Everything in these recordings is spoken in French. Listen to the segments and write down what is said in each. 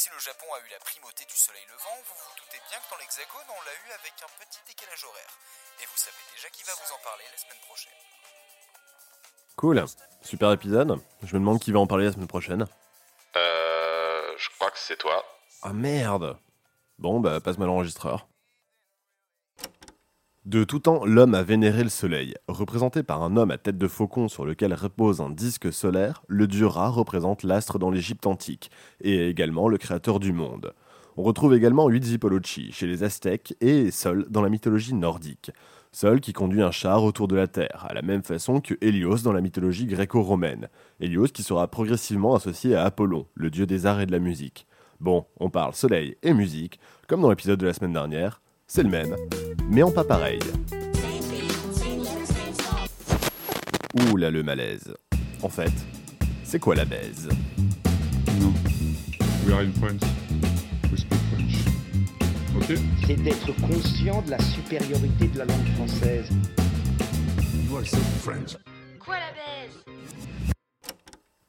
si le Japon a eu la primauté du soleil levant, vous vous doutez bien que dans l'Hexagone, on l'a eu avec un petit décalage horaire. Et vous savez déjà qui va vous en parler la semaine prochaine. Cool, super épisode. Je me demande qui va en parler la semaine prochaine. Euh. Je crois que c'est toi. Ah merde Bon, bah passe-moi l'enregistreur. De tout temps, l'homme a vénéré le soleil. Représenté par un homme à tête de faucon sur lequel repose un disque solaire, le dieu Ra représente l'astre dans l'Égypte antique, et également le créateur du monde. On retrouve également Huitzilopochtli chez les Aztèques et Sol dans la mythologie nordique. Sol qui conduit un char autour de la Terre, à la même façon que Hélios dans la mythologie gréco-romaine. Hélios qui sera progressivement associé à Apollon, le dieu des arts et de la musique. Bon, on parle soleil et musique, comme dans l'épisode de la semaine dernière, c'est le même, mais en pas pareil. Ouh là le malaise. En fait, c'est quoi la baise? No. We are in France. We speak French. Ok c'est d'être conscient de la supériorité de la langue française. Quoi la baise?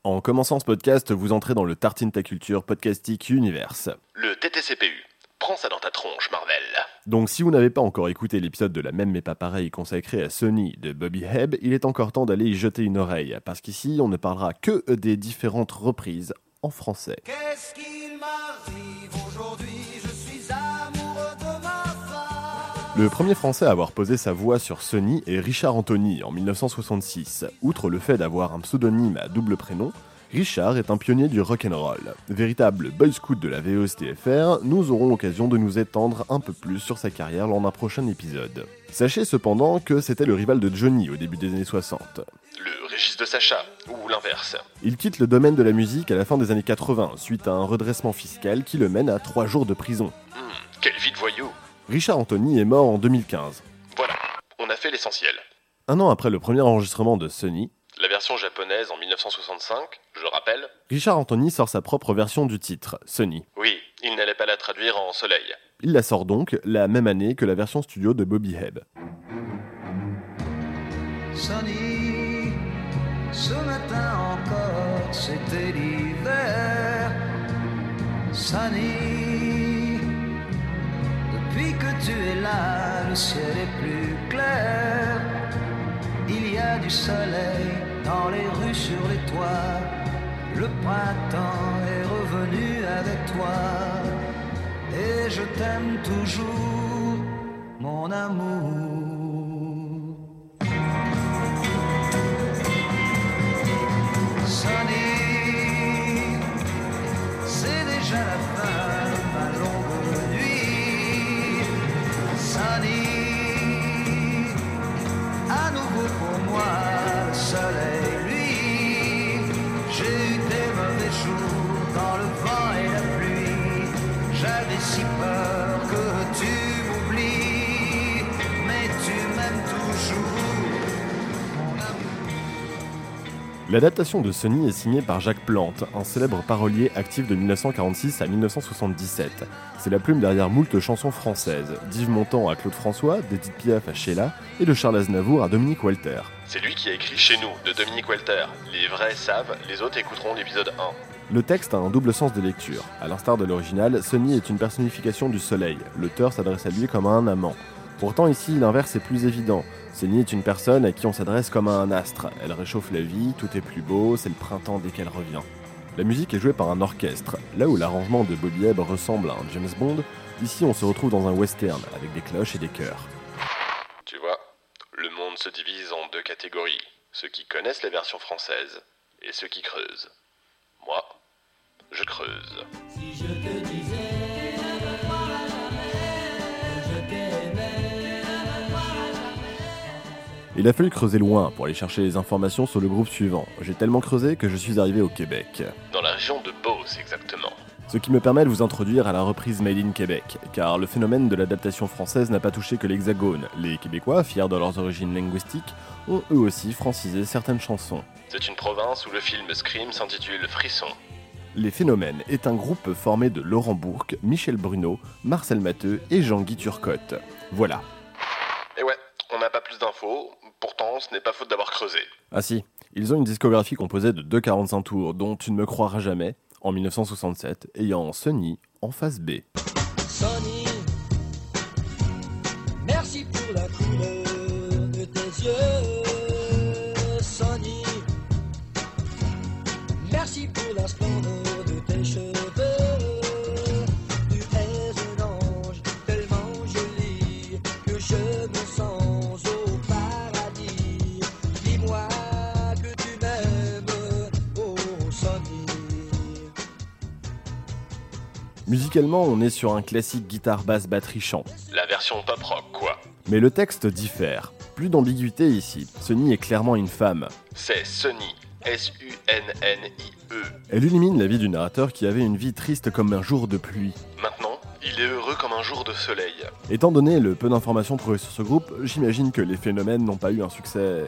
En commençant ce podcast, vous entrez dans le Tartine Ta Culture Podcastic Universe. Le TTCPU. Prends ça dans ta tronche, Marvel. Donc si vous n'avez pas encore écouté l'épisode de la même mais pas pareil consacré à Sony de Bobby Hebb, il est encore temps d'aller y jeter une oreille, parce qu'ici on ne parlera que des différentes reprises en français. Qu'est-ce qu'il m'arrive aujourd'hui? Je suis amoureux de ma femme. Le premier français à avoir posé sa voix sur Sony est Richard Anthony en 1966. Outre le fait d'avoir un pseudonyme à double prénom, Richard est un pionnier du rock'n'roll. Véritable boy scout de la VOSTFR, nous aurons l'occasion de nous étendre un peu plus sur sa carrière lors d'un prochain épisode. Sachez cependant que c'était le rival de Johnny au début des années 60. Le Régis de Sacha, ou l'inverse. Il quitte le domaine de la musique à la fin des années 80 suite à un redressement fiscal qui le mène à 3 jours de prison. Hmm, quelle vie de voyou. Richard Anthony est mort en 2015. Voilà, on a fait l'essentiel. Un an après le premier enregistrement de Sony, La version japonaise en 1965, je le rappelle. Richard Anthony sort sa propre version du titre, Sony. Oui, il n'allait pas la traduire en soleil. Il la sort donc la même année que la version studio de Bobby Hebb. Sonny, ce matin encore, c'était l'hiver. Sonny, depuis que tu es là, le ciel est plus clair. Il y a du soleil dans les rues, sur les toits. Printemps est revenu avec toi. Et je t'aime toujours, mon amour. Sonny, c'est déjà la fin de ma longue nuit. Sonny, à nouveau pour moi, le soleil, lui. J'ai eu dans le vent et la pluie. J'avais si peur que tu m'oublies, mais tu m'aimes toujours. L'adaptation de Sony est signée par Jacques Plante, un célèbre parolier actif de 1946 à 1977. C'est la plume derrière moult chansons françaises, d'Yves Montand à Claude François, d'Edith Piaf à Sheila et de Charles Aznavour à Dominique Walter. C'est lui qui a écrit Chez nous, de Dominique Walter. Les vrais savent, les autres écouteront l'épisode 1. Le texte a un double sens de lecture. À l'instar de l'original, Sony est une personnification du soleil. L'auteur s'adresse à lui comme à un amant. Pourtant ici, l'inverse est plus évident. Sony est une personne à qui on s'adresse comme à un astre. Elle réchauffe la vie, tout est plus beau, c'est le printemps dès qu'elle revient. La musique est jouée par un orchestre. Là où l'arrangement de Bobby Hebb ressemble à un James Bond, ici on se retrouve dans un western avec des cloches et des chœurs. Tu vois, le monde se divise en deux catégories. Ceux qui connaissent la version française et ceux qui creusent. Moi, je creuse. Si je te disais je Il a fallu creuser loin pour aller chercher les informations sur le groupe suivant. J'ai tellement creusé que je suis arrivé au Québec. Dans la région de Beauce, exactement. Ce qui me permet de vous introduire à la reprise Made in Québec, car le phénomène de l'adaptation française n'a pas touché que l'Hexagone. Les Québécois, fiers de leurs origines linguistiques, ont eux aussi francisé certaines chansons. C'est une province où le film Scream s'intitule Frisson. Les Phénomènes est un groupe formé de Laurent Bourque, Michel Bruno, Marcel Matteux et Jean-Guy Turcotte. Voilà. Et ouais, on n'a pas plus d'infos, pourtant ce n'est pas faute d'avoir creusé. Ah si, ils ont une discographie composée de deux 45 tours dont tu ne me croiras jamais. en 1967, ayant Sunny en face B. Sonny, merci pour la couleur de tes yeux. Sonny, merci pour la splendeur de tes cheveux. Musicalement, on est sur un classique guitare basse batterie chant. La version pop rock, quoi. Mais le texte diffère. Plus d'ambiguïté ici. Sunny est clairement une femme. C'est Sunny. S-U-N-N-I-E. Elle illumine la vie du narrateur qui avait une vie triste comme un jour de pluie. Maintenant, il est heureux comme un jour de soleil. Étant donné le peu d'informations trouvées sur ce groupe, j'imagine que les phénomènes n'ont pas eu un succès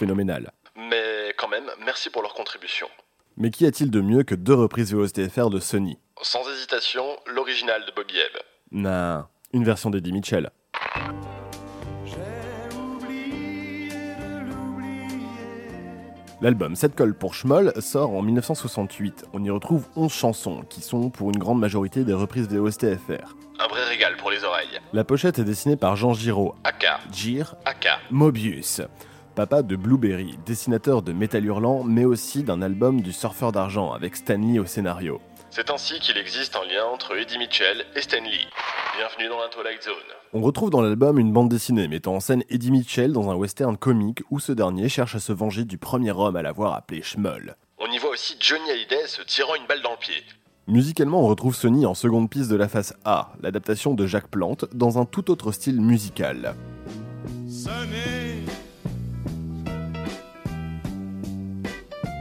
phénoménal. Mais quand même, merci pour leur contribution. Mais qu'y a-t-il de mieux que deux reprises VOSTFR de Sunny Sans hésitation, l'original de Bobby Ebb. Nah, une version d'Eddie Mitchell. L'album 7 colle pour Schmoll sort en 1968. On y retrouve 11 chansons, qui sont pour une grande majorité des reprises VOSTFR. Un vrai régal pour les oreilles. La pochette est dessinée par Jean Giraud, Aka. Gir, Aka. Mobius, papa de Blueberry, dessinateur de Métal Hurlant, mais aussi d'un album du surfeur d'argent avec Stanley au scénario. C'est ainsi qu'il existe un lien entre Eddie Mitchell et Stan Lee. Bienvenue dans la Twilight Zone. On retrouve dans l'album une bande dessinée mettant en scène Eddie Mitchell dans un western comique où ce dernier cherche à se venger du premier homme à l'avoir appelé Schmoll. On y voit aussi Johnny Hallyday se tirant une balle dans le pied. Musicalement, on retrouve Sony en seconde piste de la face A, l'adaptation de Jacques Plante, dans un tout autre style musical.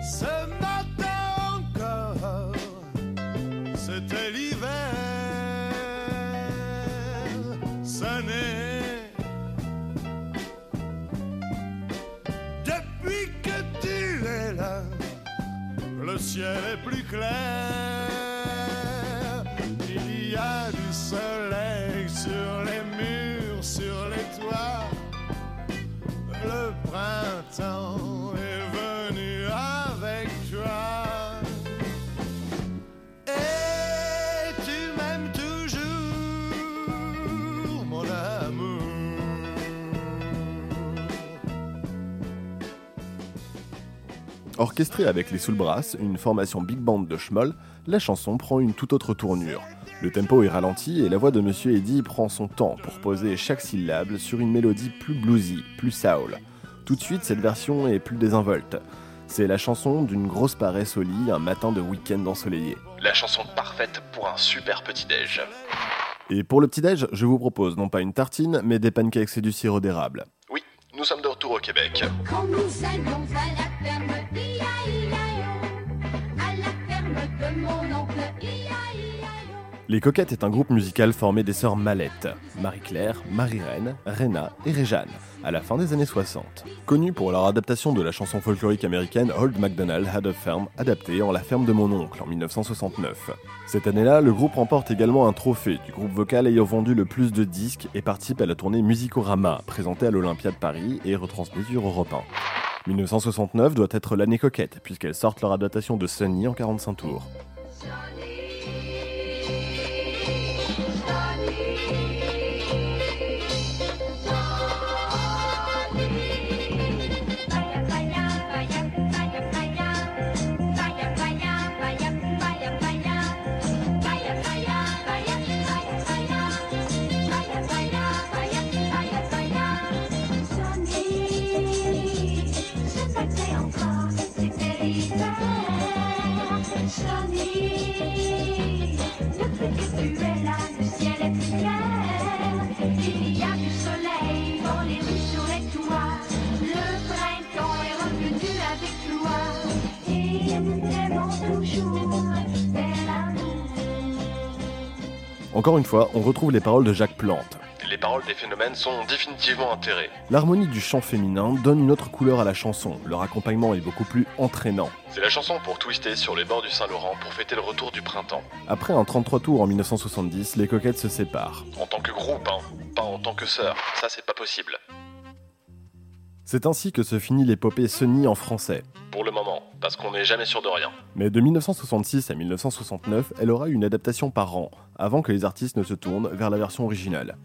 Ce matin encore, c'était l'hiver. Sonner. Depuis que tu es là, le ciel est plus clair. Orchestrée avec les Soul Brass, une formation big band de Schmoll, la chanson prend une toute autre tournure. Le tempo est ralenti et la voix de Monsieur Eddy prend son temps pour poser chaque syllabe sur une mélodie plus bluesy, plus soul. Tout de suite, cette version est plus désinvolte. C'est la chanson d'une grosse paresse au lit un matin de week-end ensoleillé. La chanson parfaite pour un super petit-déj. Et pour le petit-déj, je vous propose non pas une tartine, mais des pancakes et du sirop d'érable. Oui, nous sommes de retour au Québec. Quand nous allions à la ferme, Les Coquettes est un groupe musical formé des sœurs Mallette, Marie-Claire, Marie-Reine, Rena et Réjeanne, à la fin des années 60. Connus pour leur adaptation de la chanson folklorique américaine Old MacDonald Had a Farm, adaptée en La ferme de mon oncle en 1969. Cette année-là, le groupe remporte également un trophée du groupe vocal ayant vendu le plus de disques et participe à la tournée Musicorama, présentée à l'Olympia de Paris et retransmise sur Europe 1. 1969 doit être l'année coquette, puisqu'elles sortent leur adaptation de Sunny en 45 tours. Encore une fois, on retrouve les paroles de Jacques Plante. Les paroles des phénomènes sont définitivement enterrées. L'harmonie du chant féminin donne une autre couleur à la chanson, leur accompagnement est beaucoup plus entraînant. C'est la chanson pour twister sur les bords du Saint-Laurent pour fêter le retour du printemps. Après un 33 tours en 1970, les coquettes se séparent. En tant que groupe, hein, pas en tant que sœur. Ça, c'est pas possible. C'est ainsi que se finit l'épopée Sunny en français. Pour le moment, moment, parce qu'on n'est jamais sûr de rien. Mais de 1966 à 1969, elle aura une adaptation par an, avant que les artistes ne se tournent vers la version originale.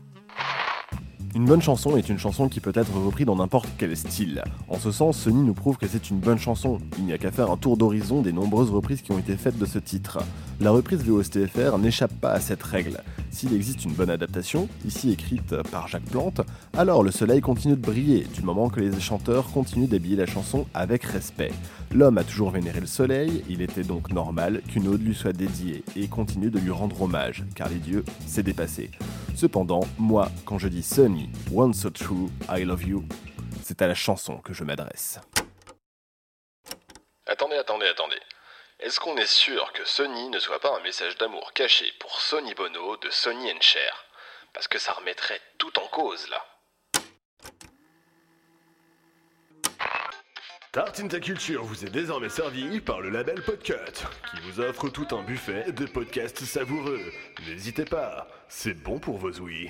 Une bonne chanson est une chanson qui peut être reprise dans n'importe quel style. En ce sens, Sony nous prouve que c'est une bonne chanson. Il n'y a qu'à faire un tour d'horizon des nombreuses reprises qui ont été faites de ce titre. La reprise VOSTFR n'échappe pas à cette règle. S'il existe une bonne adaptation, ici écrite par Jacques Plante, alors le soleil continue de briller, du moment que les chanteurs continuent d'habiller la chanson avec respect. L'homme a toujours vénéré le soleil, il était donc normal qu'une ode lui soit dédiée et continue de lui rendre hommage, car les dieux, c'est dépassé. Cependant, moi, quand je dis Sunny, One So True, I Love You, c'est à la chanson que je m'adresse. Attendez, attendez, attendez. Est-ce qu'on est sûr que Sony ne soit pas un message d'amour caché pour Sony Bono de Sony Cher Parce que ça remettrait tout en cause là. Tartine ta culture vous est désormais servi par le label Podcut, qui vous offre tout un buffet de podcasts savoureux. N'hésitez pas, c'est bon pour vos ouïes.